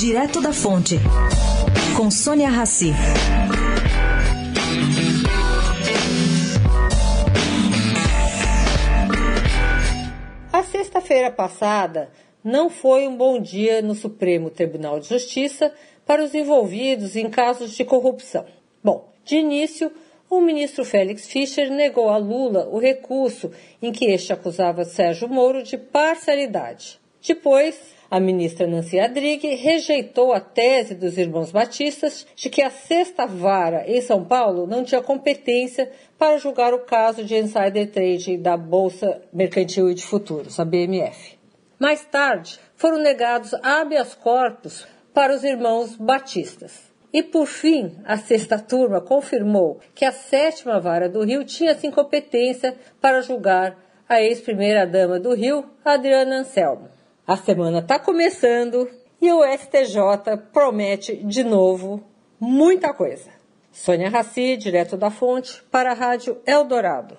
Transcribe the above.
Direto da Fonte, com Sônia Rassi. A sexta-feira passada não foi um bom dia no Supremo Tribunal de Justiça para os envolvidos em casos de corrupção. Bom, de início, o ministro Félix Fischer negou a Lula o recurso em que este acusava Sérgio Moro de parcialidade. Depois, a ministra Nancy Adrighi rejeitou a tese dos irmãos Batistas de que a sexta vara em São Paulo não tinha competência para julgar o caso de insider trading da Bolsa Mercantil e de Futuros, a BMF. Mais tarde, foram negados habeas corpus para os irmãos Batistas. E por fim, a sexta turma confirmou que a sétima vara do Rio tinha sim competência para julgar a ex-primeira-dama do Rio, Adriana Anselmo. A semana está começando e o STJ promete de novo muita coisa. Sônia Raci, direto da fonte, para a Rádio Eldorado.